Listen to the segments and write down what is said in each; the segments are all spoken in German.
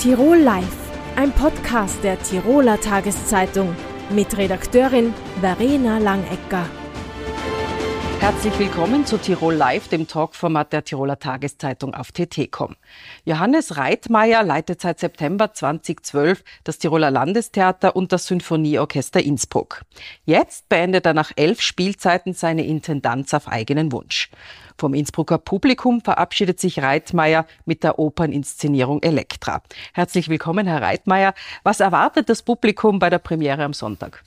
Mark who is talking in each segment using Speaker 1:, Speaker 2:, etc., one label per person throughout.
Speaker 1: Tirol Live, ein Podcast der Tiroler Tageszeitung mit Redakteurin Verena Langecker.
Speaker 2: Herzlich willkommen zu Tirol Live, dem Talkformat der Tiroler Tageszeitung auf TT.com. Johannes Reitmeier leitet seit September 2012 das Tiroler Landestheater und das Sinfonieorchester Innsbruck. Jetzt beendet er nach elf Spielzeiten seine Intendanz auf eigenen Wunsch. Vom Innsbrucker Publikum verabschiedet sich Reitmeier mit der Operninszenierung Elektra. Herzlich willkommen, Herr Reitmeier. Was erwartet das Publikum bei der Premiere am Sonntag?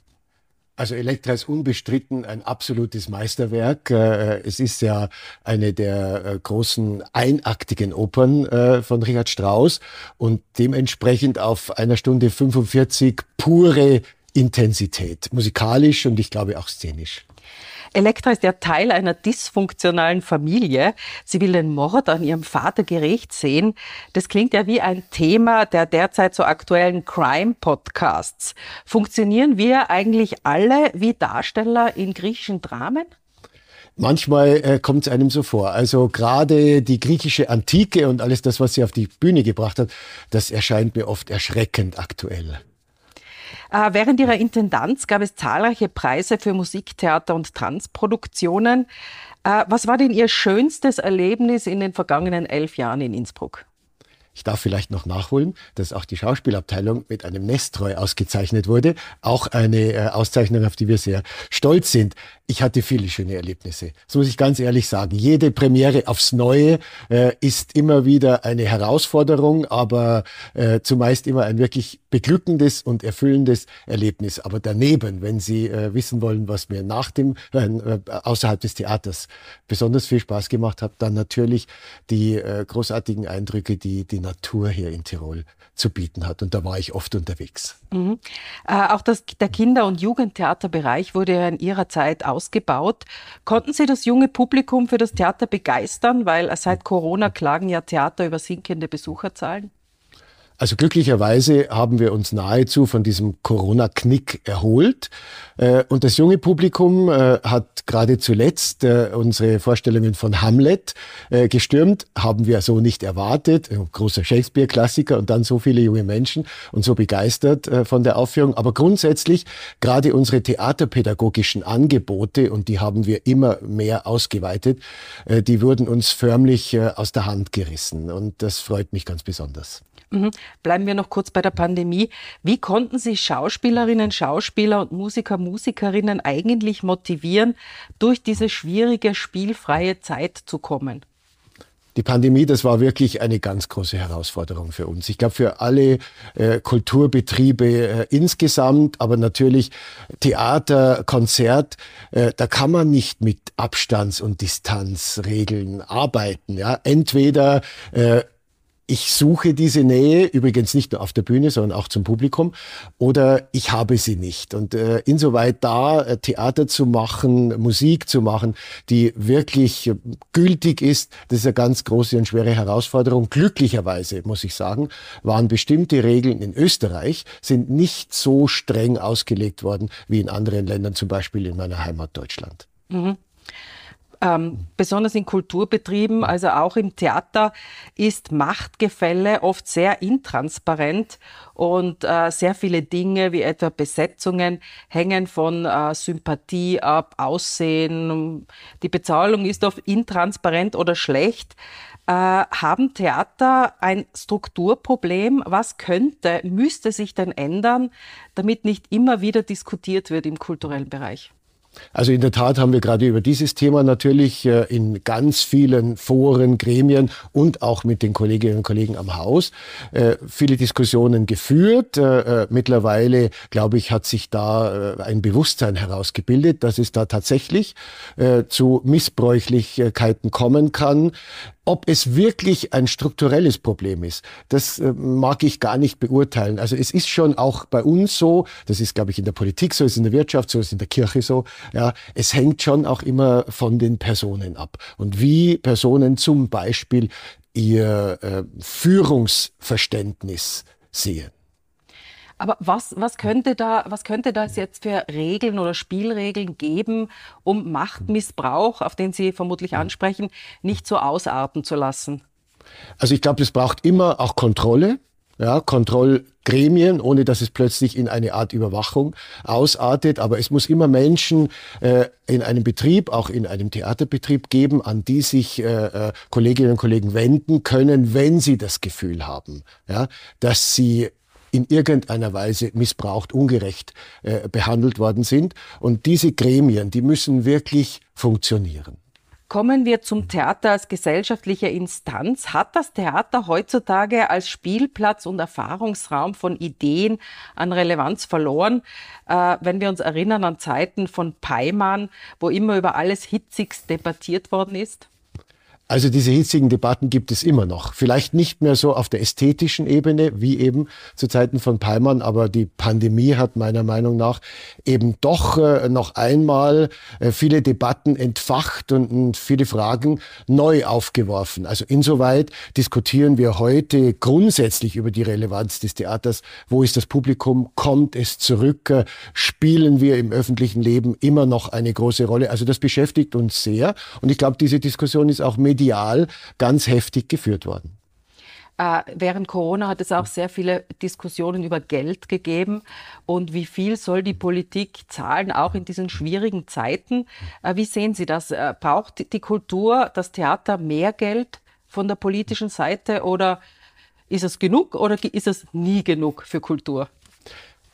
Speaker 3: Also Elektra ist unbestritten ein absolutes Meisterwerk. Äh, es ist ja eine der äh, großen einaktigen Opern äh, von Richard Strauss und dementsprechend auf einer Stunde 45 pure Intensität, musikalisch und ich glaube auch szenisch.
Speaker 2: Elektra ist ja Teil einer dysfunktionalen Familie. Sie will den Mord an ihrem Vater gerecht sehen. Das klingt ja wie ein Thema der derzeit so aktuellen Crime-Podcasts. Funktionieren wir eigentlich alle wie Darsteller in griechischen Dramen?
Speaker 3: Manchmal äh, kommt es einem so vor. Also gerade die griechische Antike und alles das, was sie auf die Bühne gebracht hat, das erscheint mir oft erschreckend aktuell.
Speaker 2: Äh, während ihrer Intendanz gab es zahlreiche Preise für Musiktheater und Tanzproduktionen. Äh, was war denn Ihr schönstes Erlebnis in den vergangenen elf Jahren in Innsbruck?
Speaker 3: Ich darf vielleicht noch nachholen, dass auch die Schauspielabteilung mit einem Nestroy ausgezeichnet wurde. Auch eine äh, Auszeichnung, auf die wir sehr stolz sind. Ich hatte viele schöne Erlebnisse. Das muss ich ganz ehrlich sagen. Jede Premiere aufs Neue äh, ist immer wieder eine Herausforderung, aber äh, zumeist immer ein wirklich beglückendes und erfüllendes Erlebnis. Aber daneben, wenn Sie äh, wissen wollen, was mir nach dem, äh, außerhalb des Theaters besonders viel Spaß gemacht hat, dann natürlich die äh, großartigen Eindrücke, die die Natur hier in Tirol zu bieten hat. Und da war ich oft unterwegs.
Speaker 2: Mhm. Äh, auch das, der Kinder- und Jugendtheaterbereich wurde ja in Ihrer Zeit ausgebaut. Konnten Sie das junge Publikum für das Theater begeistern? Weil seit Corona klagen ja Theater über sinkende Besucherzahlen.
Speaker 3: Also glücklicherweise haben wir uns nahezu von diesem Corona-Knick erholt. Äh, und das junge Publikum äh, hat gerade zuletzt äh, unsere Vorstellungen von Hamlet gestürmt. Haben wir so nicht erwartet. Ein großer Shakespeare-Klassiker und dann so viele junge Menschen und so begeistert von der Aufführung. Aber grundsätzlich gerade unsere theaterpädagogischen Angebote, und die haben wir immer mehr ausgeweitet, die wurden uns förmlich aus der Hand gerissen. Und das freut mich ganz besonders.
Speaker 2: Mhm. Bleiben wir noch kurz bei der Pandemie. Wie konnten Sie Schauspielerinnen, Schauspieler und Musiker, Musikerinnen eigentlich motivieren, durch diese schwierige, spielfreie Zeit zu kommen?
Speaker 3: Die Pandemie, das war wirklich eine ganz große Herausforderung für uns. Ich glaube, für alle äh, Kulturbetriebe äh, insgesamt, aber natürlich Theater, Konzert, äh, da kann man nicht mit Abstands- und Distanzregeln arbeiten. Ja? Entweder äh, ich suche diese Nähe, übrigens nicht nur auf der Bühne, sondern auch zum Publikum, oder ich habe sie nicht. Und äh, insoweit da äh, Theater zu machen, Musik zu machen, die wirklich äh, gültig ist, das ist eine ganz große und schwere Herausforderung. Glücklicherweise, muss ich sagen, waren bestimmte Regeln in Österreich, sind nicht so streng ausgelegt worden wie in anderen Ländern, zum Beispiel in meiner Heimat Deutschland.
Speaker 2: Mhm. Ähm, besonders in Kulturbetrieben, also auch im Theater, ist Machtgefälle oft sehr intransparent und äh, sehr viele Dinge wie etwa Besetzungen hängen von äh, Sympathie ab, Aussehen. Die Bezahlung ist oft intransparent oder schlecht. Äh, haben Theater ein Strukturproblem? Was könnte, müsste sich denn ändern, damit nicht immer wieder diskutiert wird im kulturellen Bereich?
Speaker 3: Also in der Tat haben wir gerade über dieses Thema natürlich äh, in ganz vielen Foren, Gremien und auch mit den Kolleginnen und Kollegen am Haus äh, viele Diskussionen geführt. Äh, mittlerweile, glaube ich, hat sich da ein Bewusstsein herausgebildet, dass es da tatsächlich zu Missbräuchlichkeiten kommen kann. Ob es wirklich ein strukturelles Problem ist, das mag ich gar nicht beurteilen. Also es ist schon auch bei uns so, das ist, glaube ich, in der Politik so, ist in der Wirtschaft so, ist in der Kirche so. Ja, es hängt schon auch immer von den Personen ab und wie Personen zum Beispiel ihr äh, Führungsverständnis sehen.
Speaker 2: Aber was, was, könnte da, was könnte das jetzt für Regeln oder Spielregeln geben, um Machtmissbrauch, auf den Sie vermutlich ansprechen, nicht so ausarten zu lassen?
Speaker 3: Also ich glaube, es braucht immer auch Kontrolle. Ja, Kontrollgremien, ohne dass es plötzlich in eine Art Überwachung ausartet. Aber es muss immer Menschen äh, in einem Betrieb, auch in einem Theaterbetrieb geben, an die sich äh, äh, Kolleginnen und Kollegen wenden können, wenn sie das Gefühl haben, ja, dass sie in irgendeiner Weise missbraucht, ungerecht äh, behandelt worden sind. Und diese Gremien, die müssen wirklich funktionieren.
Speaker 2: Kommen wir zum Theater als gesellschaftliche Instanz. Hat das Theater heutzutage als Spielplatz und Erfahrungsraum von Ideen an Relevanz verloren? Äh, wenn wir uns erinnern an Zeiten von Peimann, wo immer über alles hitzigst debattiert worden ist?
Speaker 3: Also diese hitzigen Debatten gibt es immer noch. Vielleicht nicht mehr so auf der ästhetischen Ebene wie eben zu Zeiten von Peimann, aber die Pandemie hat meiner Meinung nach eben doch äh, noch einmal äh, viele Debatten entfacht und, und, viele Fragen neu aufgeworfen. Also insoweit diskutieren wir heute grundsätzlich über die Relevanz des Theaters. Wo ist das Publikum? Kommt es zurück? Äh, spielen wir im öffentlichen Leben immer noch eine große Rolle? Also das beschäftigt uns sehr und ich glaube, diese Diskussion ist auch medial medial ganz heftig geführt worden.
Speaker 2: Äh, während Corona hat es auch sehr viele Diskussionen über Geld gegeben und wie viel soll die Politik zahlen, auch in diesen schwierigen Zeiten. Äh, wie sehen Sie das? Äh, braucht die Kultur, das Theater mehr Geld von der politischen Seite oder ist es genug oder ist es nie genug für Kultur?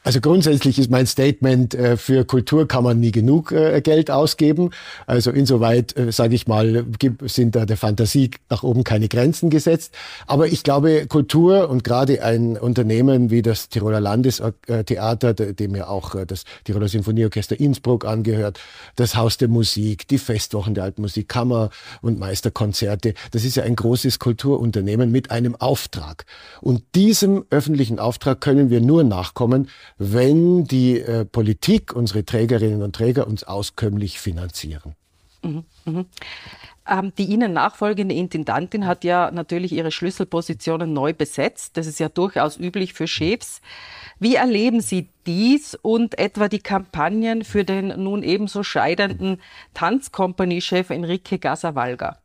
Speaker 3: Also grundsätzlich ist mein Statement, äh, für Kultur kann man nie genug äh, Geld ausgeben. Also insoweit, äh, sage ich mal, sind da der Fantasie nach oben keine Grenzen gesetzt. Aber ich glaube, Kultur und gerade ein Unternehmen wie das Tiroler Landestheater, dem ja auch das Tiroler Sinfonieorchester Innsbruck angehört, das Haus der Musik, die Festwochen der Alten Musik, Kammer- und Meisterkonzerte, das ist ja ein großes Kulturunternehmen mit einem Auftrag. Und diesem öffentlichen Auftrag können wir nur nachkommen, wenn die äh, Politik, unsere Trägerinnen und Träger uns auskömmlich finanzieren. Mhm,
Speaker 2: mh. ähm, die Ihnen nachfolgende Intendantin hat ja natürlich ihre Schlüsselpositionen neu besetzt. Das ist ja durchaus üblich für Chefs. Wie erleben Sie dies und etwa die Kampagnen für den nun ebenso scheidenden Tanzkompanie-Chef Enrique Gasavalga?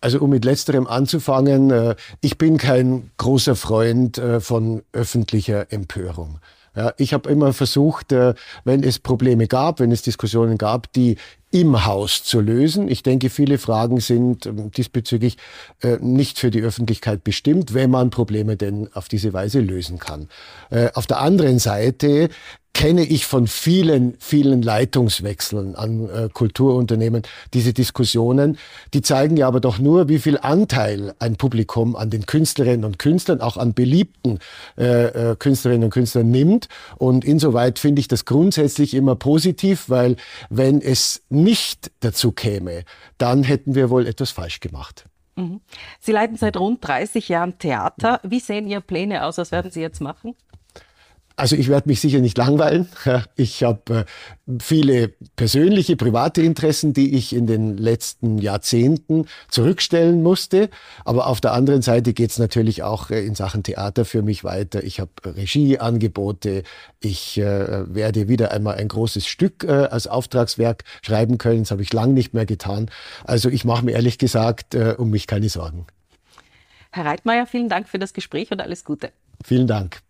Speaker 3: Also um mit letzterem anzufangen, äh, ich bin kein großer Freund äh, von öffentlicher Empörung. Ja, ich habe immer versucht, äh, wenn es Probleme gab, wenn es Diskussionen gab, die im Haus zu lösen. Ich denke, viele Fragen sind ähm, diesbezüglich äh, nicht für die Öffentlichkeit bestimmt, wenn man Probleme denn auf diese Weise lösen kann. Äh, auf der anderen Seite kenne ich von vielen, vielen Leitungswechseln an äh, Kulturunternehmen diese Diskussionen. Die zeigen ja aber doch nur, wie viel Anteil ein Publikum an den Künstlerinnen und Künstlern, auch an beliebten äh, äh, Künstlerinnen und Künstlern nimmt. Und insoweit finde ich das grundsätzlich immer positiv, weil wenn es nicht dazu käme, dann hätten wir wohl etwas falsch gemacht.
Speaker 2: Mhm. Sie leiten seit rund 30 Jahren Theater. Wie sehen Ihre Pläne aus? Was werden Sie jetzt machen?
Speaker 3: Also ich werde mich sicher nicht langweilen. Ich habe äh, viele persönliche, private Interessen, die ich in den letzten Jahrzehnten zurückstellen musste. Aber auf der anderen Seite geht es natürlich auch äh, in Sachen Theater für mich weiter. Ich habe Regieangebote. Ich äh, werde wieder einmal ein großes Stück als Auftragswerk schreiben können. Das habe ich lang nicht mehr getan. Also ich mache mir ehrlich gesagt um mich keine Sorgen.
Speaker 2: Herr Reitmeier, vielen Dank für das Gespräch und alles Gute.
Speaker 3: Vielen Dank.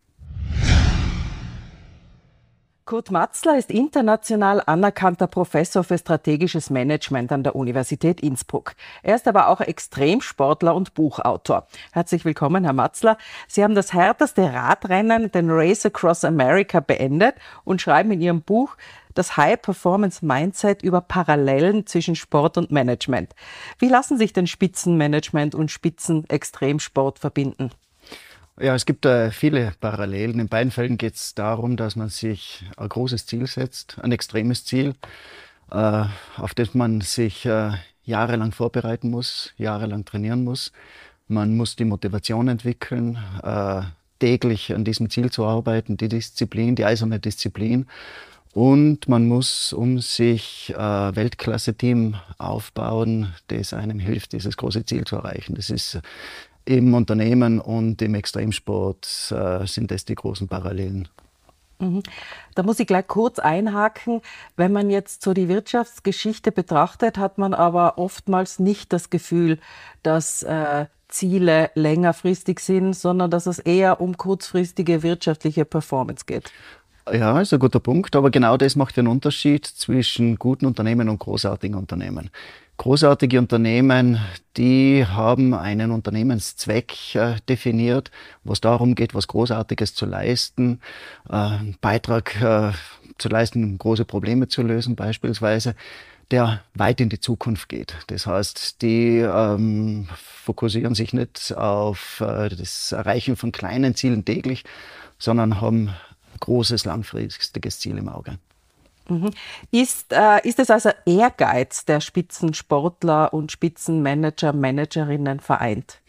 Speaker 2: Kurt Matzler ist international anerkannter Professor für strategisches Management an der Universität Innsbruck. Er ist aber auch Extremsportler und Buchautor. Herzlich willkommen, Herr Matzler. Sie haben das härteste Radrennen, den Race Across America, beendet und schreiben in Ihrem Buch das High Performance Mindset über Parallelen zwischen Sport und Management. Wie lassen sich denn Spitzenmanagement und Spitzenextremsport verbinden?
Speaker 4: Ja, es gibt äh, viele Parallelen. In beiden Fällen geht es darum, dass man sich ein großes Ziel setzt, ein extremes Ziel, äh, auf das man sich äh, jahrelang vorbereiten muss, jahrelang trainieren muss. Man muss die Motivation entwickeln, äh, täglich an diesem Ziel zu arbeiten, die Disziplin, die eiserne Disziplin. Und man muss um sich äh, Weltklasse-Team aufbauen, das einem hilft, dieses große Ziel zu erreichen. Das ist im Unternehmen und im Extremsport äh, sind das die großen Parallelen.
Speaker 2: Mhm. Da muss ich gleich kurz einhaken. Wenn man jetzt so die Wirtschaftsgeschichte betrachtet, hat man aber oftmals nicht das Gefühl, dass äh, Ziele längerfristig sind, sondern dass es eher um kurzfristige wirtschaftliche Performance geht.
Speaker 4: Ja, ist ein guter Punkt, aber genau das macht den Unterschied zwischen guten Unternehmen und großartigen Unternehmen. Großartige Unternehmen, die haben einen Unternehmenszweck äh, definiert, wo es darum geht, was Großartiges zu leisten, äh, Beitrag äh, zu leisten, große Probleme zu lösen beispielsweise, der weit in die Zukunft geht. Das heißt, die ähm, fokussieren sich nicht auf äh, das Erreichen von kleinen Zielen täglich, sondern haben großes, langfristiges Ziel im Auge.
Speaker 2: Mhm. Ist, äh, ist es also Ehrgeiz der Spitzensportler und Spitzenmanager, Managerinnen vereint?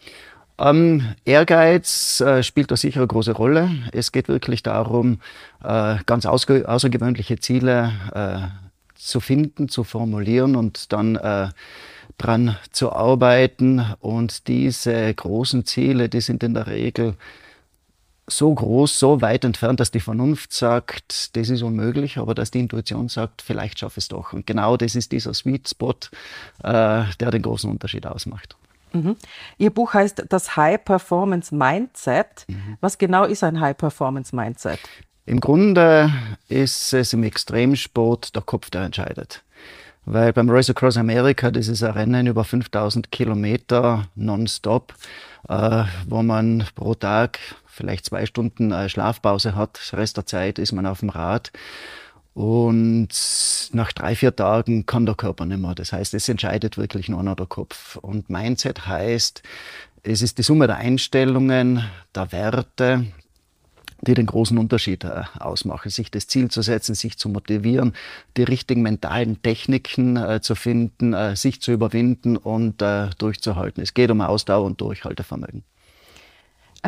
Speaker 4: Ähm, Ehrgeiz äh, spielt da sicher eine große Rolle. Es geht wirklich darum, äh, ganz außergewöhnliche Ziele äh, zu finden, zu formulieren und dann äh, dran zu arbeiten. Und diese großen Ziele, die sind in der Regel so groß, so weit entfernt, dass die Vernunft sagt, das ist unmöglich, aber dass die Intuition sagt, vielleicht schaffe ich es doch. Und genau das ist dieser Sweet Spot, äh, der den großen Unterschied ausmacht.
Speaker 2: Mhm. Ihr Buch heißt Das High Performance Mindset. Mhm. Was genau ist ein High Performance Mindset?
Speaker 4: Im Grunde ist es im Extremsport der Kopf, der entscheidet. Weil beim Race Across America, das ist ein Rennen über 5000 Kilometer nonstop, äh, wo man pro Tag vielleicht zwei Stunden äh, Schlafpause hat. Rest der Zeit ist man auf dem Rad. Und nach drei, vier Tagen kann der Körper nicht mehr. Das heißt, es entscheidet wirklich nur noch der Kopf. Und Mindset heißt, es ist die Summe der Einstellungen, der Werte, die den großen Unterschied äh, ausmachen. Sich das Ziel zu setzen, sich zu motivieren, die richtigen mentalen Techniken äh, zu finden, äh, sich zu überwinden und äh, durchzuhalten. Es geht um Ausdauer und Durchhaltevermögen.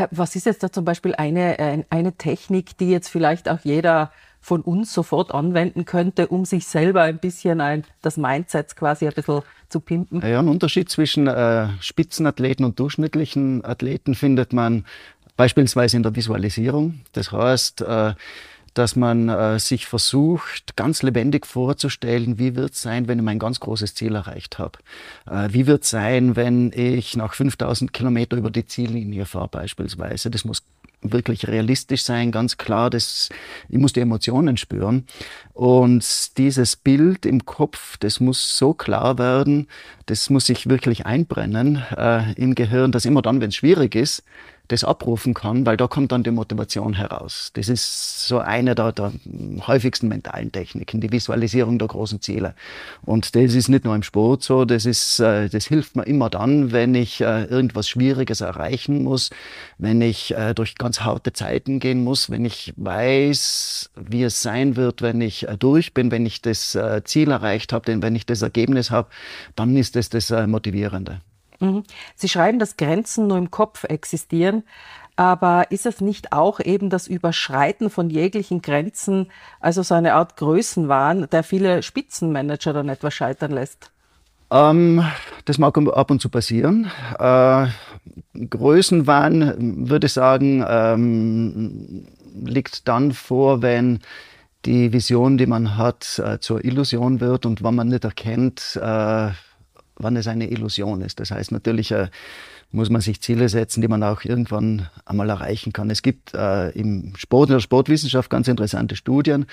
Speaker 2: Äh, was ist jetzt da zum Beispiel eine, eine Technik, die jetzt vielleicht auch jeder von uns sofort anwenden könnte, um sich selber ein bisschen ein, das Mindset quasi ein bisschen zu pimpen?
Speaker 4: Ja, ein Unterschied zwischen äh, Spitzenathleten und durchschnittlichen Athleten findet man beispielsweise in der Visualisierung. Das heißt, äh, dass man äh, sich versucht, ganz lebendig vorzustellen, wie wird es sein, wenn ich mein ganz großes Ziel erreicht habe. Äh, wie wird es sein, wenn ich nach 5000 Kilometer über die Ziellinie fahre beispielsweise. Das muss wirklich realistisch sein, ganz klar. Das, ich muss die Emotionen spüren. Und dieses Bild im Kopf, das muss so klar werden, das muss sich wirklich einbrennen äh, im Gehirn, dass immer dann, wenn es schwierig ist, das abrufen kann, weil da kommt dann die Motivation heraus. Das ist so eine der, der häufigsten mentalen Techniken, die Visualisierung der großen Ziele. Und das ist nicht nur im Sport so, das, ist, äh, das hilft mir immer dann, wenn ich äh, irgendwas Schwieriges erreichen muss, wenn ich äh, durch ganz harte Zeiten gehen muss, wenn ich weiß, wie es sein wird, wenn ich durch bin, wenn ich das Ziel erreicht habe, denn wenn ich das Ergebnis habe, dann ist das das Motivierende.
Speaker 2: Mhm. Sie schreiben, dass Grenzen nur im Kopf existieren. Aber ist es nicht auch eben das Überschreiten von jeglichen Grenzen, also so eine Art Größenwahn, der viele Spitzenmanager dann etwas scheitern lässt?
Speaker 4: Ähm, das mag ab und zu passieren. Äh, Größenwahn, würde ich sagen, ähm, liegt dann vor, wenn die Vision, die man hat, äh, zur Illusion wird und wenn man nicht erkennt, äh, wann es eine Illusion ist. Das heißt natürlich äh, muss man sich Ziele setzen, die man auch irgendwann einmal erreichen kann. Es gibt äh, im Sport, in der Sportwissenschaft ganz interessante Studien,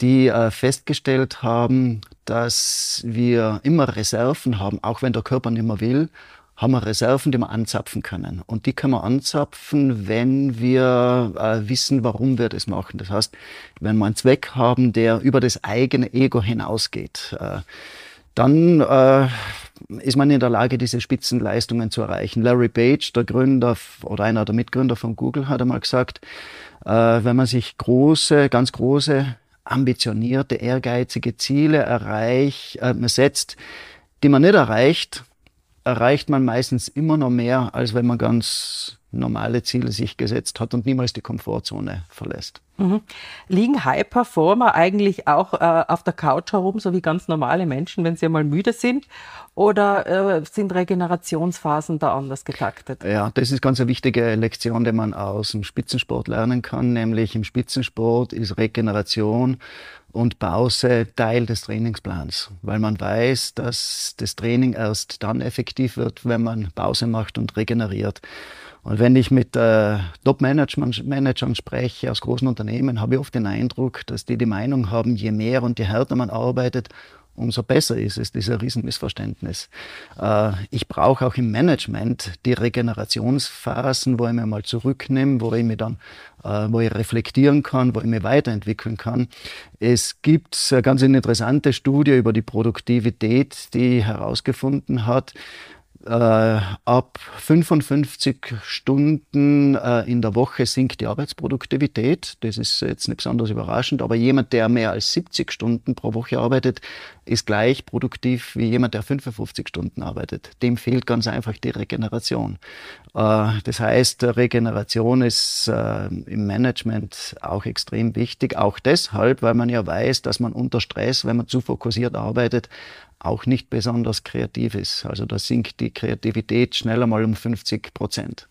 Speaker 4: die äh, festgestellt haben, dass wir immer Reserven haben, auch wenn der Körper nicht mehr will, haben wir Reserven, die wir anzapfen können. Und die können wir anzapfen, wenn wir äh, wissen, warum wir das machen. Das heißt, wenn wir einen Zweck haben, der über das eigene Ego hinausgeht. Äh, dann äh, ist man in der Lage, diese Spitzenleistungen zu erreichen. Larry Page, der Gründer oder einer der Mitgründer von Google, hat einmal gesagt, äh, wenn man sich große, ganz große, ambitionierte, ehrgeizige Ziele erreicht, äh, setzt, die man nicht erreicht, erreicht man meistens immer noch mehr, als wenn man ganz normale Ziele sich gesetzt hat und niemals die Komfortzone verlässt.
Speaker 2: Mhm. Liegen High Performer eigentlich auch äh, auf der Couch herum, so wie ganz normale Menschen, wenn sie einmal müde sind? Oder äh, sind Regenerationsphasen da anders getaktet?
Speaker 4: Ja, das ist ganz eine wichtige Lektion, die man aus dem Spitzensport lernen kann. Nämlich im Spitzensport ist Regeneration und Pause Teil des Trainingsplans, weil man weiß, dass das Training erst dann effektiv wird, wenn man Pause macht und regeneriert. Und wenn ich mit äh, Top-Managern spreche aus großen Unternehmen, habe ich oft den Eindruck, dass die die Meinung haben, je mehr und je härter man arbeitet, umso besser ist es, dieser Riesenmissverständnis. Äh, ich brauche auch im Management die Regenerationsphasen, wo ich mir mal zurücknehme, wo ich mir dann, äh, wo ich reflektieren kann, wo ich mich weiterentwickeln kann. Es gibt eine ganz interessante Studie über die Produktivität, die herausgefunden hat, äh, ab 55 Stunden äh, in der Woche sinkt die Arbeitsproduktivität. Das ist jetzt nicht besonders überraschend, aber jemand, der mehr als 70 Stunden pro Woche arbeitet, ist gleich produktiv wie jemand, der 55 Stunden arbeitet. Dem fehlt ganz einfach die Regeneration. Äh, das heißt, Regeneration ist äh, im Management auch extrem wichtig, auch deshalb, weil man ja weiß, dass man unter Stress, wenn man zu fokussiert arbeitet, auch nicht besonders kreativ ist. Also da sinkt die Kreativität schneller mal um 50 Prozent.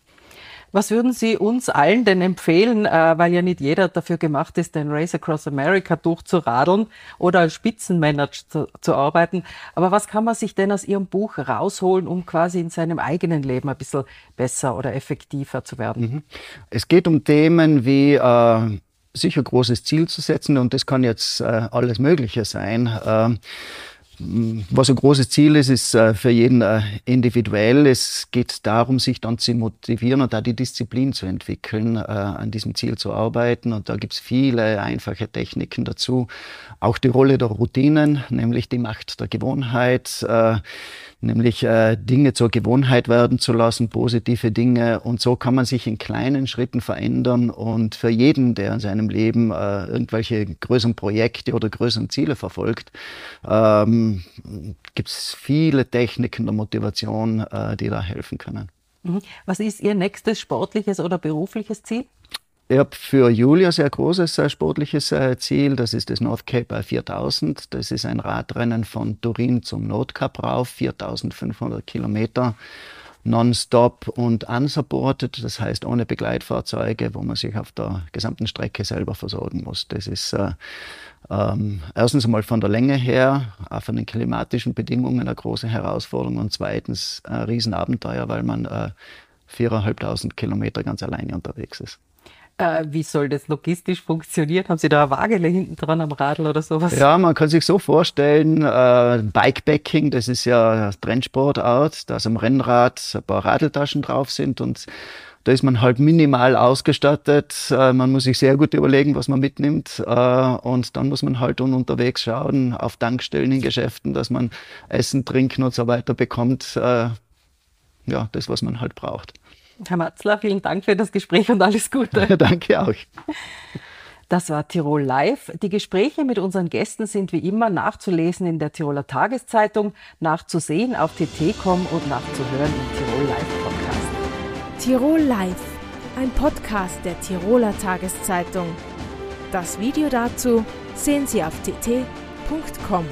Speaker 2: Was würden Sie uns allen denn empfehlen, äh, weil ja nicht jeder dafür gemacht ist, den Race Across America durchzuradeln oder als Spitzenmanager zu, zu, arbeiten. Aber was kann man sich denn aus Ihrem Buch rausholen, um quasi in seinem eigenen Leben ein bisschen besser oder effektiver zu werden? Mhm.
Speaker 4: Es geht um Themen wie äh, sicher großes Ziel zu setzen und das kann jetzt äh, alles Mögliche sein. Äh, was ein großes Ziel ist, ist äh, für jeden äh, individuell. Es geht darum, sich dann zu motivieren und da die Disziplin zu entwickeln, äh, an diesem Ziel zu arbeiten. Und da gibt es viele einfache Techniken dazu. Auch die Rolle der Routinen, nämlich die Macht der Gewohnheit nämlich äh, Dinge zur Gewohnheit werden zu lassen, positive Dinge. Und so kann man sich in kleinen Schritten verändern. Und für jeden, der in seinem Leben äh, irgendwelche größeren Projekte oder größeren Ziele verfolgt, ähm, gibt es viele Techniken der Motivation, äh, die da helfen können.
Speaker 2: Mhm. Was ist Ihr nächstes sportliches oder berufliches Ziel?
Speaker 4: Ich habe für Julia sehr großes äh, sportliches äh, Ziel. Das ist das North Cape 4000. Das ist ein Radrennen von Turin zum Nordkap rauf, 4500 Kilometer nonstop und unsupported, das heißt ohne Begleitfahrzeuge, wo man sich auf der gesamten Strecke selber versorgen muss. Das ist äh, ähm, erstens einmal von der Länge her, auch von den klimatischen Bedingungen eine große Herausforderung und zweitens ein Riesenabenteuer, weil man äh, 4.500 Kilometer ganz alleine unterwegs ist.
Speaker 2: Äh, wie soll das logistisch funktionieren? Haben Sie da eine Waagele hinten dran am Radl oder sowas?
Speaker 4: Ja, man kann sich so vorstellen, äh, Bikepacking, das ist ja Trendsportart, dass am Rennrad ein paar Radeltaschen drauf sind und da ist man halt minimal ausgestattet. Äh, man muss sich sehr gut überlegen, was man mitnimmt. Äh, und dann muss man halt unterwegs schauen, auf Tankstellen in Geschäften, dass man Essen, Trinken und so weiter bekommt. Äh, ja, das, was man halt braucht.
Speaker 2: Herr Matzler, vielen Dank für das Gespräch und alles Gute.
Speaker 4: Danke auch.
Speaker 2: Das war Tirol Live. Die Gespräche mit unseren Gästen sind wie immer nachzulesen in der Tiroler Tageszeitung, nachzusehen auf tt.com und nachzuhören im Tirol Live Podcast.
Speaker 1: Tirol Live, ein Podcast der Tiroler Tageszeitung. Das Video dazu sehen Sie auf tt.com.